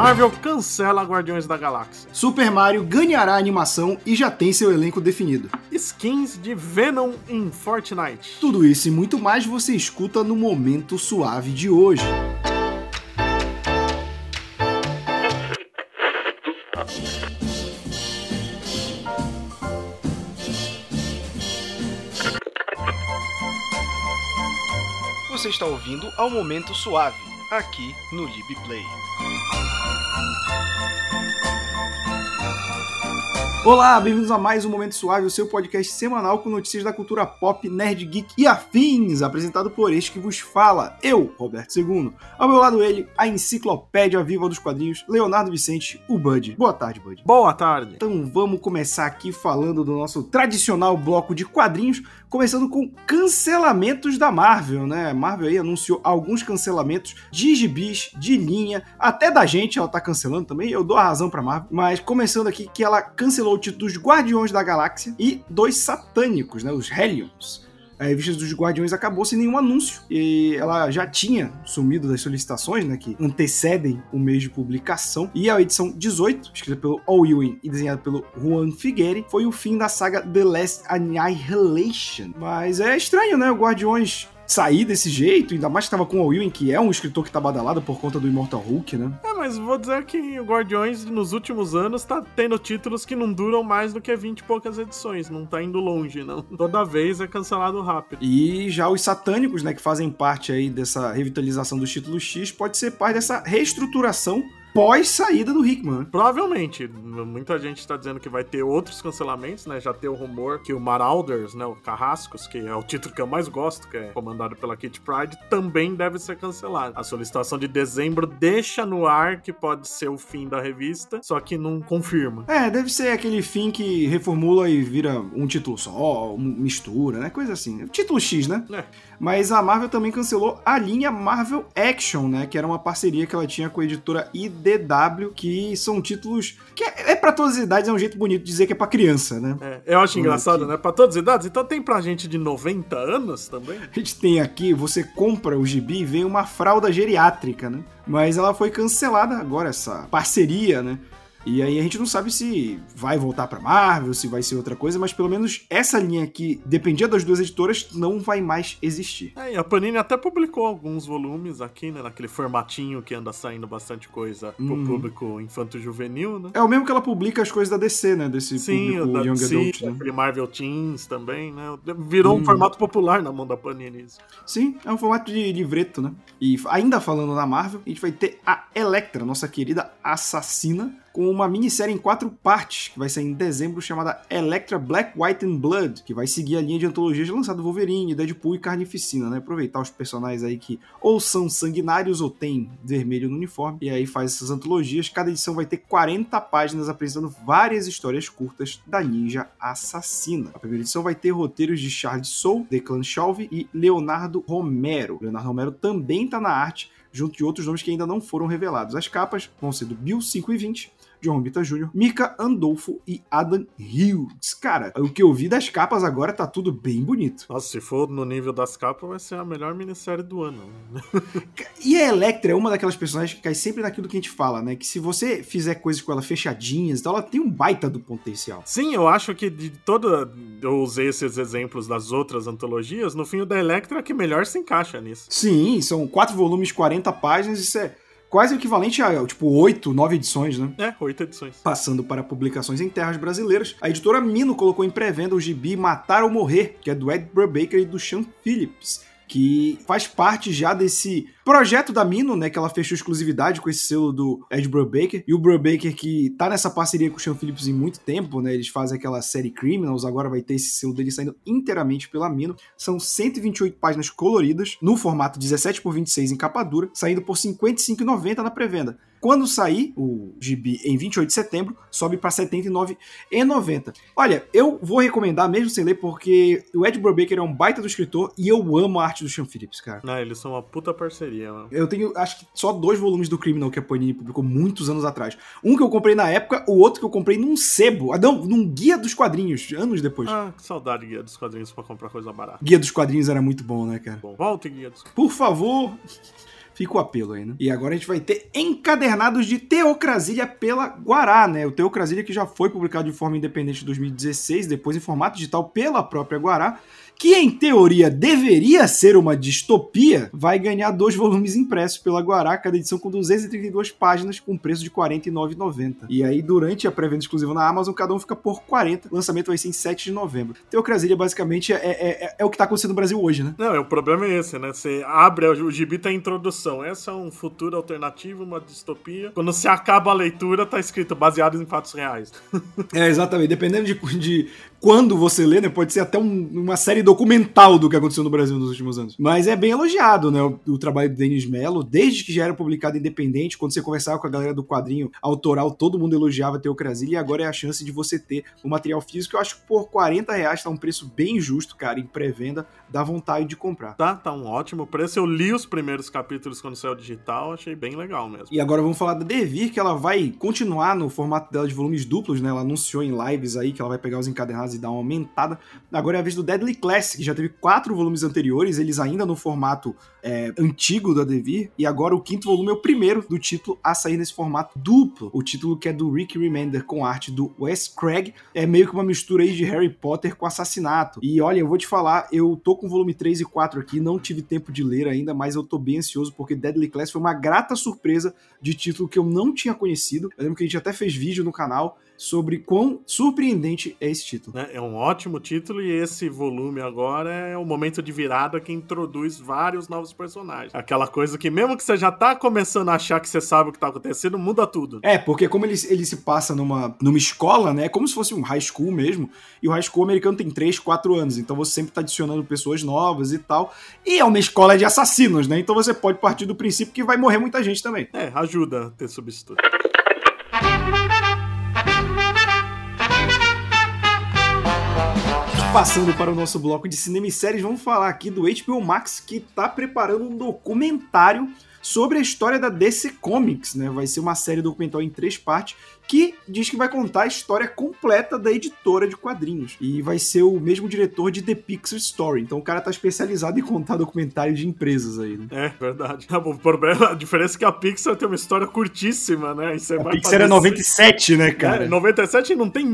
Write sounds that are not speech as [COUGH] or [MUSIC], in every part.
Marvel cancela Guardiões da Galáxia. Super Mario ganhará animação e já tem seu elenco definido. Skins de Venom em Fortnite. Tudo isso e muito mais você escuta no Momento Suave de hoje. Você está ouvindo ao Momento Suave, aqui no LibPlay. Olá, bem-vindos a mais um Momento Suave, o seu podcast semanal com notícias da cultura pop, nerd, geek e afins, apresentado por este que vos fala, eu, Roberto II. Ao meu lado ele, a enciclopédia viva dos quadrinhos, Leonardo Vicente, o Bud. Boa tarde, Bud. Boa tarde. Então vamos começar aqui falando do nosso tradicional bloco de quadrinhos, começando com cancelamentos da Marvel, né? Marvel aí anunciou alguns cancelamentos de gibis, de linha, até da gente ela tá cancelando também, eu dou a razão pra Marvel, mas começando aqui que ela cancelou o título dos Guardiões da Galáxia e dois satânicos, né? Os Hellions. A revista dos Guardiões acabou sem nenhum anúncio. E ela já tinha sumido das solicitações, né? Que antecedem o mês de publicação. E a edição 18, escrita pelo Al Ewing e desenhada pelo Juan Figueri, foi o fim da saga The Last Annihilation. Mas é estranho, né? O Guardiões sair desse jeito, ainda mais que tava com o Ewing, que é um escritor que tá badalado por conta do Immortal Hulk, né? É, mas vou dizer que o Guardiões nos últimos anos tá tendo títulos que não duram mais do que 20 e poucas edições, não tá indo longe, não. [LAUGHS] Toda vez é cancelado rápido. E já os satânicos, né, que fazem parte aí dessa revitalização do título X, pode ser parte dessa reestruturação pós saída do Hickman. Provavelmente, muita gente está dizendo que vai ter outros cancelamentos, né? Já tem o rumor que o Marauders, né, o Carrascos, que é o título que eu mais gosto, que é comandado pela Kit Pride, também deve ser cancelado. A solicitação de dezembro deixa no ar que pode ser o fim da revista, só que não confirma. É, deve ser aquele fim que reformula e vira um título só, mistura, né? Coisa assim. Título X, né? É. Mas a Marvel também cancelou a linha Marvel Action, né? Que era uma parceria que ela tinha com a editora IDW, que são títulos que é, é para todas as idades, é um jeito bonito de dizer que é para criança, né? É, eu acho engraçado, né? Para todas as idades. Então tem pra gente de 90 anos também. A gente tem aqui, você compra o gibi e vem uma fralda geriátrica, né? Mas ela foi cancelada agora, essa parceria, né? E aí a gente não sabe se vai voltar para Marvel, se vai ser outra coisa, mas pelo menos essa linha que dependia das duas editoras não vai mais existir. É, e a Panini até publicou alguns volumes aqui, né, naquele formatinho que anda saindo bastante coisa pro Uhum. público infanto-juvenil, né? É o mesmo que ela publica as coisas da DC, né? Desse Sim, público da, Young sim, Adult, né? aquele Marvel Teens também, né? Virou um formato popular na mão da Panini. isso. Sim, é um formato de livreto, né? E ainda falando na Marvel, a gente vai ter a Electra, nossa querida assassina, com uma minissérie em quatro partes, que vai sair em dezembro, chamada Electra Black, White and Blood, que vai seguir a linha de antologias lançada Wolverine, Deadpool e Carnificina, né? Aproveitar os personagens aí que ou são sanguinários ou têm vermelho no uniforme, e aí faz essas antologias. Cada edição vai ter 40 páginas apresentando várias histórias curtas da ninja assassina. A primeira edição vai ter roteiros de Charles Soule, Declan Shalvey e Leonardo Romero. Leonardo Romero também está na arte, junto de outros nomes que ainda não foram revelados. As capas vão ser do Bill 5 e 20, John Romita Jr., Mika Andolfo e Adam Hughes. Cara, o que eu vi das capas agora tá tudo bem bonito. Nossa, se for no nível das capas, vai ser a melhor minissérie do ano. né? E a Electra é uma daquelas personagens que cai sempre naquilo que a gente fala, né? Que se você fizer coisas com ela fechadinhas, então ela tem um baita do potencial. Sim, eu acho que de toda. Eu usei esses exemplos das outras antologias, no fim o da Electra é que melhor se encaixa nisso. Sim, são quatro volumes, 40 páginas, isso é quase o equivalente a, tipo, oito, nove edições, né? É, oito edições. Passando para publicações em terras brasileiras, a editora Mino colocou em pré-venda o gibi Matar ou Morrer, que é do Ed Brubaker e do Sean Phillips, que faz parte já desse projeto da Mino, né, que ela fechou exclusividade com esse selo do Ed Brubaker, e o Brubaker que tá nessa parceria com o Sean Phillips em muito tempo, né, eles fazem aquela série Criminals, agora vai ter esse selo dele saindo inteiramente pela Mino, são 128 páginas coloridas, no formato 17 por 26 em capa dura, saindo por R$ 55,90 na pré-venda. Quando sair o gibi em 28 de setembro, sobe para R$ 79,90. Olha, eu vou recomendar mesmo sem ler, porque o Ed Brubaker é um baita do escritor e eu amo a arte do Sean Phillips, cara. Não, eles são uma puta parceria, mano. Eu tenho, acho que só dois volumes do Criminal que a Panini publicou muitos anos atrás. Um que eu comprei na época, o outro que eu comprei num sebo. Ah, não, num guia dos quadrinhos, anos depois. Ah, que saudade guia dos quadrinhos pra comprar coisa barata. Guia dos quadrinhos era muito bom, né, cara? Bom, volta guia dos Por favor, fica o apelo aí, né? E agora a gente vai ter encadernados de Teocrasilha pela Guará, né? O Teocrasilha que já foi publicado de forma independente em 2016, depois em formato digital pela própria Guará que em teoria deveria ser uma distopia, vai ganhar dois volumes impressos pela Guará, cada edição com 232 páginas, com preço de R$ 49,90. E aí, durante a pré-venda exclusiva na Amazon, cada um fica por 40. O lançamento vai ser em 7 de novembro. Teocrasilha, basicamente, é, é, é, é o que tá acontecendo no Brasil hoje, né? Não, o problema é esse, né? Você abre, o gibi tá em introdução. Essa é um futuro alternativo, uma distopia. Quando você acaba a leitura, tá escrito baseado em fatos reais. [LAUGHS] é, exatamente. Dependendo de, de quando você lê, né? Pode ser até um, uma série documental do que aconteceu no Brasil nos últimos anos. Mas é bem elogiado, né? O, o trabalho do Denis Mello, desde que já era publicado independente, quando você conversava com a galera do quadrinho autoral, todo mundo elogiava a Teocrasia, e agora é a chance de você ter o material físico. Eu acho que por 40 reais tá um preço bem justo, cara, em pré-venda, dá vontade de comprar. Tá, tá um ótimo preço. Eu li os primeiros capítulos quando saiu digital, achei bem legal mesmo. E agora vamos falar da Devir, que ela vai continuar no formato dela de volumes duplos, né? Ela anunciou em lives aí que ela vai pegar os encadernados e dar uma aumentada. Agora é a vez do Deadly Classic, que já teve quatro volumes anteriores, eles ainda no formato é, antigo da Devir, e agora o quinto volume é o primeiro do título a sair nesse formato duplo. O título que é do Rick Remender com arte do Wes Craig, é meio que uma mistura aí de Harry Potter com assassinato. E olha, eu vou te falar, eu tô com o volume 3 e 4 aqui, não tive tempo de ler ainda, mas eu tô bem ansioso porque Deadly Class foi uma grata surpresa de título que eu não tinha conhecido. Eu lembro que a gente até fez vídeo no canal sobre quão surpreendente é esse título. É, é um ótimo título e esse volume agora é o momento de virada que introduz vários novos personagens. Aquela coisa que mesmo que você já tá começando a achar que você sabe o que tá acontecendo, muda tudo. É, porque como ele, ele se passa numa, numa escola, né, é como se fosse um high school mesmo, e o high school americano tem 3, 4 anos, então você sempre tá adicionando pessoas novas e tal, e é uma escola de assassinos, né, então você pode partir do princípio que vai morrer muita gente também. É, ajuda a ter substituto. Passando para o nosso bloco de cinema e séries, vamos falar aqui do HBO Max que está preparando um documentário sobre a história da DC Comics, né? Vai ser uma série documental em três partes que diz que vai contar a história completa da editora de quadrinhos. E vai ser o mesmo diretor de The Pixar Story. Então o cara tá especializado em contar documentários de empresas aí, né? É, verdade. O problema, a diferença é que a Pixar tem uma história curtíssima, né? E a Pixar é 97, né, cara? É, 97 não tem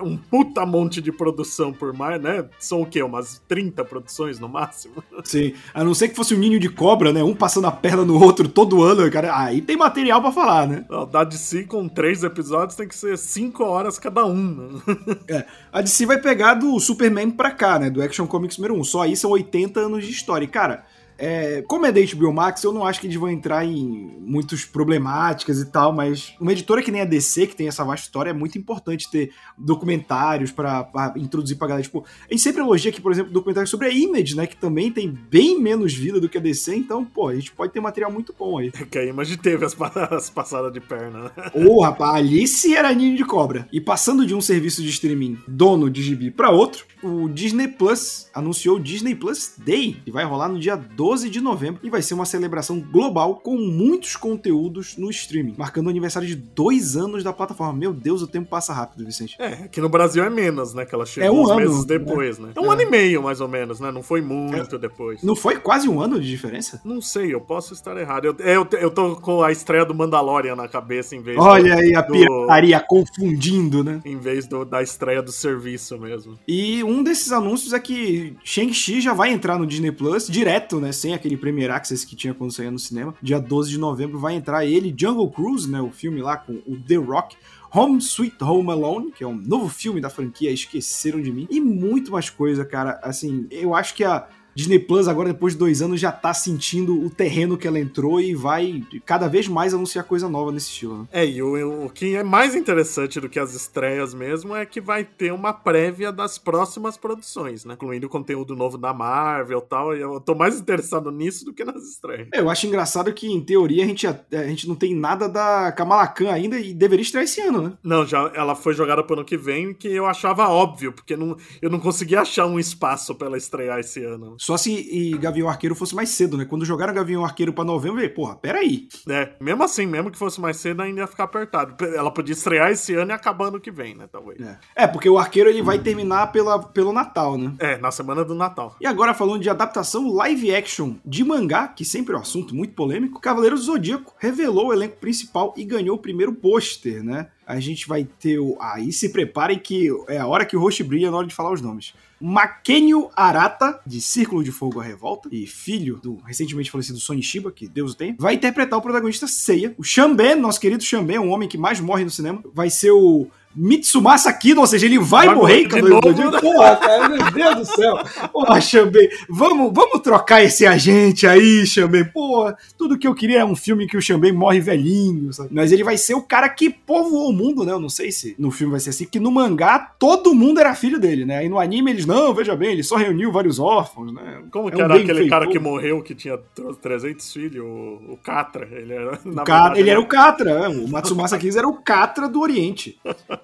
um puta monte de produção por mais, né? São o quê? Umas 30 produções no máximo? [LAUGHS] Sim. A não ser que fosse um ninho de cobra, né? Um passando a perna no outro todo ano, cara. Aí tem material para falar, né? Não, da DC com três episódios tem que ser 5 horas cada um. [LAUGHS] é, a DC vai pegar do Superman pra cá, né? Do Action Comics número 1. Só aí são 80 anos de história. E, cara, é, como é da HBO Max, eu não acho que eles vão entrar em muitas problemáticas e tal, mas uma editora que nem a DC, que tem essa vasta história, é muito importante ter documentários para introduzir pra galera. Tipo, a gente sempre elogia aqui, por exemplo, documentários sobre a Image, né? Que também tem bem menos vida do que a DC, então, pô, a gente pode ter material muito bom aí. É [LAUGHS] que a Image teve as, as passadas de perna, né? Ô, oh, rapaz, ali sim era ninho de cobra. E passando de um serviço de streaming dono de gibi para outro, o Disney Plus anunciou o Disney Plus Day, que vai rolar no dia 12 de novembro e vai ser uma celebração global com muitos conteúdos no streaming, marcando o aniversário de dois anos da plataforma. Meu Deus, o tempo passa rápido, Vicente. É, aqui no Brasil é menos, né? Que ela chegou é um uns ano, meses né? depois, né? né? É um é. ano e meio, mais ou menos, né? Não foi muito é. depois. Não foi quase um ano de diferença? Não sei, eu posso estar errado. Eu, eu, eu tô com a estreia do Mandalorian na cabeça em vez Olha do, aí a pirataria do, confundindo, né? Em vez do, da estreia do serviço mesmo. E um desses anúncios é que Shang-Chi já vai entrar no Disney Plus direto, né? Sem aquele Premier Access que tinha quando saía no cinema. Dia 12 de novembro vai entrar ele, Jungle Cruise, né? O filme lá com o The Rock. Home Sweet Home Alone, que é um novo filme da franquia Esqueceram de Mim, e muito mais coisa, cara. Assim, eu acho que a Disney Plus, agora depois de dois anos, já tá sentindo o terreno que ela entrou e vai cada vez mais anunciar coisa nova nesse estilo. Né? É, e o, o, que é mais interessante do que as estreias mesmo é que vai ter uma prévia das próximas produções, né? Incluindo conteúdo novo da Marvel e tal. E eu tô mais interessado nisso do que nas estreias. É, eu acho engraçado que, em teoria, a gente, a, a gente não tem nada da Kamala Khan ainda e deveria estrear esse ano, né? Não, já ela foi jogada pro ano que vem, que eu achava óbvio, porque não, eu não conseguia achar um espaço para ela estrear esse ano. Só se e Gavião Arqueiro fosse mais cedo, né? Quando jogaram Gavião Arqueiro pra novembro, eu falei, porra, peraí. É, mesmo assim, mesmo que fosse mais cedo, ainda ia ficar apertado. Ela podia estrear esse ano e acabar ano que vem, né? Talvez. É, é porque o Arqueiro ele vai terminar pela, pelo Natal, né? É, na semana do Natal. E agora falando de adaptação live action de mangá, que sempre é um assunto muito polêmico, Cavaleiro do Zodíaco revelou o elenco principal e ganhou o primeiro pôster, né? A gente vai ter o. Aí se preparem que é a hora que o rosto brilha na hora de falar os nomes. Makenio Arata, de Círculo de Fogo à Revolta, e filho do recentemente falecido Sony Shiba, que Deus o tenha, vai interpretar o protagonista Seiya. O Shamben, nosso querido Shamben, um homem que mais morre no cinema, vai ser o Mitsumasa Kido, ou seja, ele vai, vai morrer, de novo, né? Porra, cara, meu Deus do céu. Porra, Xambém, vamos, vamos trocar esse agente aí, Xambém. Porra, tudo que eu queria é um filme que o Xambém morre velhinho, sabe? Mas ele vai ser o cara que povoou o mundo, né? Eu não sei se no filme vai ser assim, que no mangá todo mundo era filho dele, né? E no anime eles, não, veja bem, ele só reuniu vários órfãos, né? Como é que um era aquele cara que morreu, que tinha 300 filhos, o, o Catra? Ele era, o verdade, ele era o Catra, é. o Matsumasa Kido era o Catra do Oriente. [LAUGHS]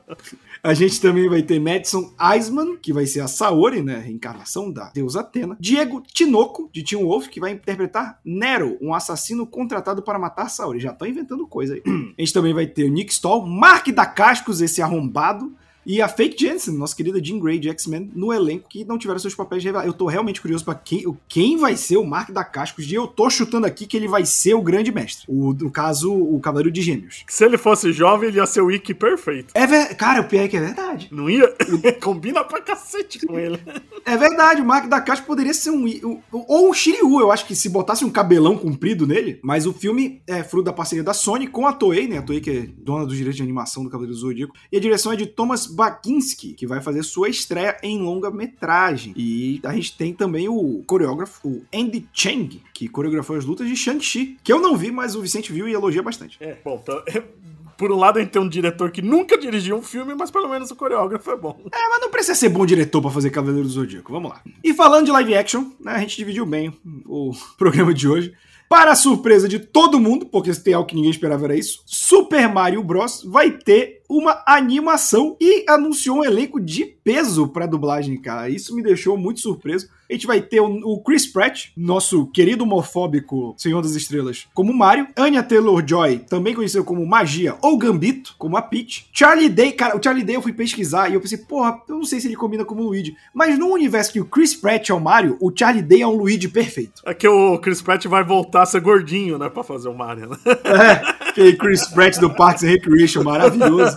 A gente também vai ter Madison Eisman, que vai ser a Saori, né? Reencarnação da deusa Atena. Diego Tinoco, de Teen Wolf, que vai interpretar Nero, um assassino contratado para matar Saori. Já estão inventando coisa aí. [CLEARS THROAT] A gente também vai ter o Nick Stoll, Mark da Cascos, esse arrombado. E a Fake Jensen, nossa querida Jean Grey de X-Men, no elenco, que não tiveram seus papéis revelados. Eu tô realmente curioso para quem, quem vai ser o Mark da Cascos. E eu tô chutando aqui que ele vai ser o grande mestre. O, no caso, o Cavaleiro de Gêmeos. Se ele fosse jovem, ele ia ser o Ikki perfeito. É ver... Cara, o pior é que é verdade. Não ia? [LAUGHS] Combina pra cacete com ele. É verdade, o Mark da Cascos poderia ser um. Ou um Shiryu, eu acho que se botasse um cabelão comprido nele. Mas o filme é fruto da parceria da Sony com a Toei, né? A Toei que é dona dos direitos de animação do Cavaleiro do Zodíaco. E a direção é de Thomas Bakinski, que vai fazer sua estreia em longa-metragem. E a gente tem também o coreógrafo, o Andy Chang, que coreografou as lutas de Shang-Chi, que eu não vi, mas o Vicente viu e elogia bastante. É, bom, então, [LAUGHS] por um lado a gente tem um diretor que nunca dirigiu um filme, mas pelo menos o coreógrafo é bom. É, mas não precisa ser bom diretor para fazer Cavaleiro do Zodíaco. Vamos lá. E falando de live action, né, a gente dividiu bem o [LAUGHS] programa de hoje. Para a surpresa de todo mundo, porque se tem algo que ninguém esperava era isso, Super Mario Bros. vai ter uma animação e anunciou um elenco de peso para dublagem, cara. Isso me deixou muito surpreso. A gente vai ter o Chris Pratt, nosso querido homofóbico Senhor das Estrelas, como Mario. Anya Taylor-Joy, também conhecido como Magia ou Gambito, como a Peach. Charlie Day, cara, o Charlie Day eu fui pesquisar e eu pensei, porra, eu não sei se ele combina como Luigi. Mas no universo que o Chris Pratt é o Mario, o Charlie Day é um Luigi perfeito. É que o Chris Pratt vai voltar a ser gordinho, né, pra fazer o Mario, né? [LAUGHS] É, aquele Chris Pratt do Parks and Recreation, maravilhoso.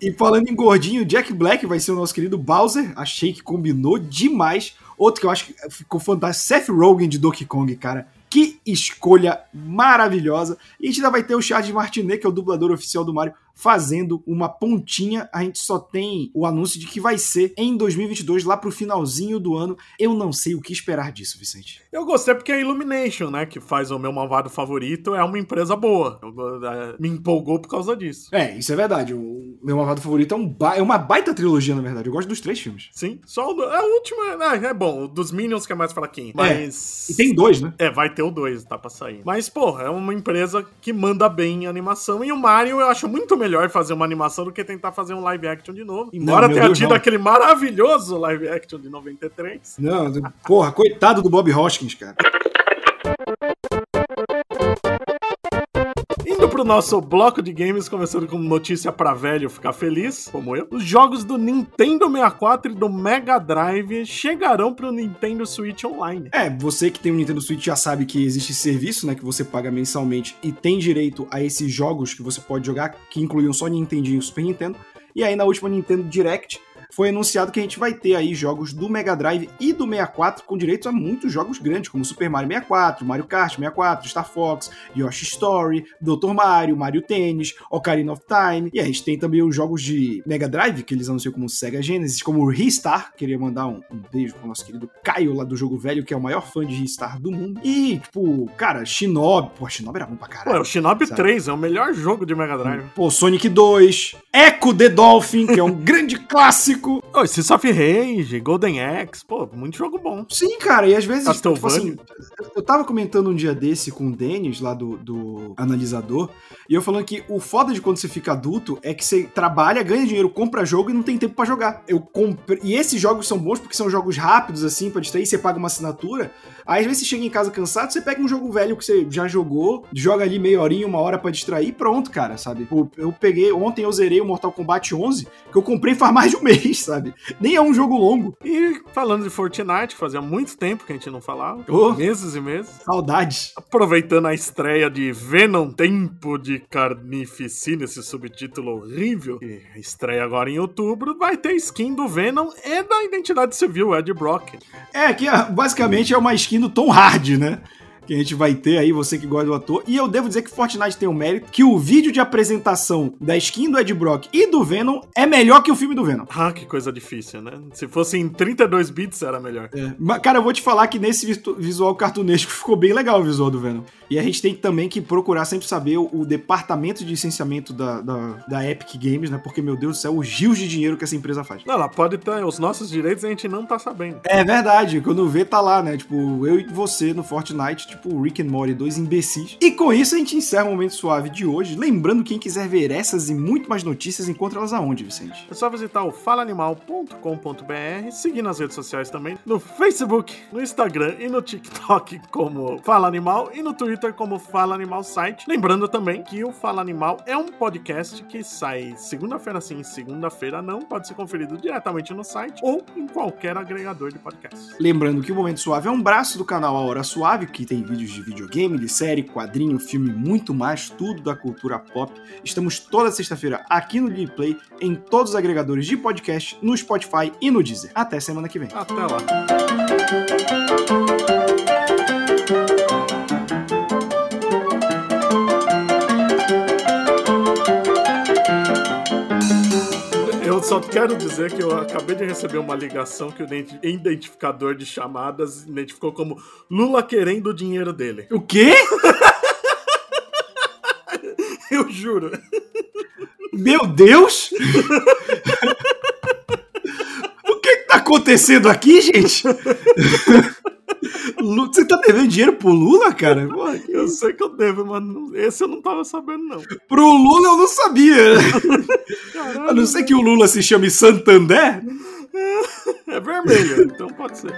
E falando em gordinho, Jack Black vai ser o nosso querido Bowser. Achei que combinou demais. Outro que eu acho que ficou fantástico, Seth Rogen de Donkey Kong, cara. Que escolha maravilhosa. E a gente ainda vai ter o Charles Martinet, que é o dublador oficial do Mario, fazendo uma pontinha. A gente só tem o anúncio de que vai ser em 2022, lá pro finalzinho do ano. Eu não sei o que esperar disso, Vicente. Eu gostei porque a Illumination, né, que faz o meu malvado favorito, é uma empresa boa. Eu, é, me empolgou por causa disso. É, isso é verdade. O meu malvado favorito é, um ba... é uma baita trilogia, na verdade. Eu gosto dos três filmes. Sim, só o, a última é, é bom. O dos Minions que é mais fraquinho. É, mas. É. E tem dois, né? É, vai ter o dois, tá pra sair. Mas, pô, é uma empresa que manda bem em animação. E o Mario eu acho muito melhor fazer uma animação do que tentar fazer um live action de novo. Embora não, tenha Deus tido não. aquele maravilhoso live action de 93. Não, porra, coitado do Bob Hoskins, cara. Pro nosso bloco de games, começando com notícia pra velho ficar feliz, como eu. Os jogos do Nintendo 64 e do Mega Drive chegarão pro Nintendo Switch Online. É, você que tem um Nintendo Switch já sabe que existe esse serviço, né, que você paga mensalmente e tem direito a esses jogos que você pode jogar, que incluíam só Nintendinho e Super Nintendo. E aí na última Nintendo Direct, foi anunciado que a gente vai ter aí jogos do Mega Drive e do 64 com direitos a muitos jogos grandes, como Super Mario 64, Mario Kart 64, Star Fox, Yoshi Story, Dr. Mario, Mario Tennis, Ocarina of Time. E a gente tem também os jogos de Mega Drive, que eles anunciam como Sega Genesis, como o Ristar. Queria mandar um, um beijo pro nosso querido Caio lá do jogo velho, que é o maior fã de Ristar do mundo. E, tipo, cara, Shinobi. Pô, Shinobi era bom pra caralho. Pô, o Shinobi sabe? 3 é o melhor jogo de Mega Drive. Pô, Sonic 2, Echo the Dolphin, que é um [LAUGHS] grande clássico clássico. Oh, Streets of Rage, Golden Axe, pô, muito jogo bom. Sim, cara, e às vezes, tipo assim, tava comentando um dia desse com o Denis, lá do, do analisador, e eu falando que o foda de quando você fica adulto é que você trabalha, ganha dinheiro, compra jogo e não tem tempo pra jogar. Eu comprei. E esses jogos são bons porque são jogos rápidos, assim, pra distrair, você paga uma assinatura. Aí às vezes você chega em casa cansado, você pega um jogo velho que você já jogou, joga ali meia horinha, uma hora pra distrair e pronto, cara, sabe? Pô, Eu peguei, ontem eu zerei o Mortal Kombat 11, que eu comprei faz mais de um [LAUGHS] mês, sabe? Nem é um jogo longo. E falando de Fortnite, fazia muito tempo que a gente não falava. Ô. Meses e meses. Saudades. Aproveitando a estreia de Venom Tempo de Carnificina, esse subtítulo horrível, que estreia agora em outubro, vai ter skin do Venom e da Identidade Civil, Ed Brock. É, que ah, basicamente é uma skin do Tom Hardy, né? Que a gente vai ter aí, você que gosta do ator. E eu devo dizer que Fortnite tem o mérito que o vídeo de apresentação da skin do Ed Brock e do Venom é melhor que o filme do Venom. Ah, que coisa difícil, né? Se fosse em 32 bits era melhor. É, mas, cara, eu vou te falar que nesse visual cartunesco [LAUGHS] ficou bem legal o visual do Venom. E a gente tem também que procurar sempre saber o, o departamento de licenciamento da, da, da Epic Games, né? Porque, meu Deus do céu, os rios de dinheiro que essa empresa faz. Não, ela pode ter os nossos direitos e a gente não tá sabendo. É verdade, quando vê tá lá, né? Tipo, eu e você no Fortnite, tipo, o Rick and Morty, dois imbecis. E com isso a gente encerra o Momento Suave de hoje. Lembrando, quem quiser ver essas e muito mais notícias, encontra elas aonde, Vicente? É só visitar o falaanimal.com.br, seguir nas redes sociais também, no Facebook, no Instagram e no TikTok como Fala Animal e no Twitter como Fala Animal Site. Lembrando também que o Fala Animal é um podcast que sai segunda-feira sim, segunda-feira não, pode ser conferido diretamente no site ou em qualquer agregador de podcast. Lembrando que o Momento Suave é um braço do canal A Hora Suave, que tem vídeos de videogame, de série, quadrinho, filme, muito mais, tudo da cultura pop. Estamos toda sexta-feira aqui no Play, em todos os agregadores de podcast, no Spotify e no Deezer. Até semana que vem. Até lá. Só quero dizer que eu acabei de receber uma ligação que o identi- identificador de chamadas identificou como Lula querendo o dinheiro dele. O quê? [LAUGHS] Eu juro. Meu Deus! o que, que tá acontecendo aqui, gente? Você tá devendo dinheiro pro Lula, cara? Eu sei que eu devo, mas não- esse eu não tava sabendo, não. Pro Lula eu não sabia. Caralho, A não ser que o Lula se chame Santander. é vermelho, então pode ser.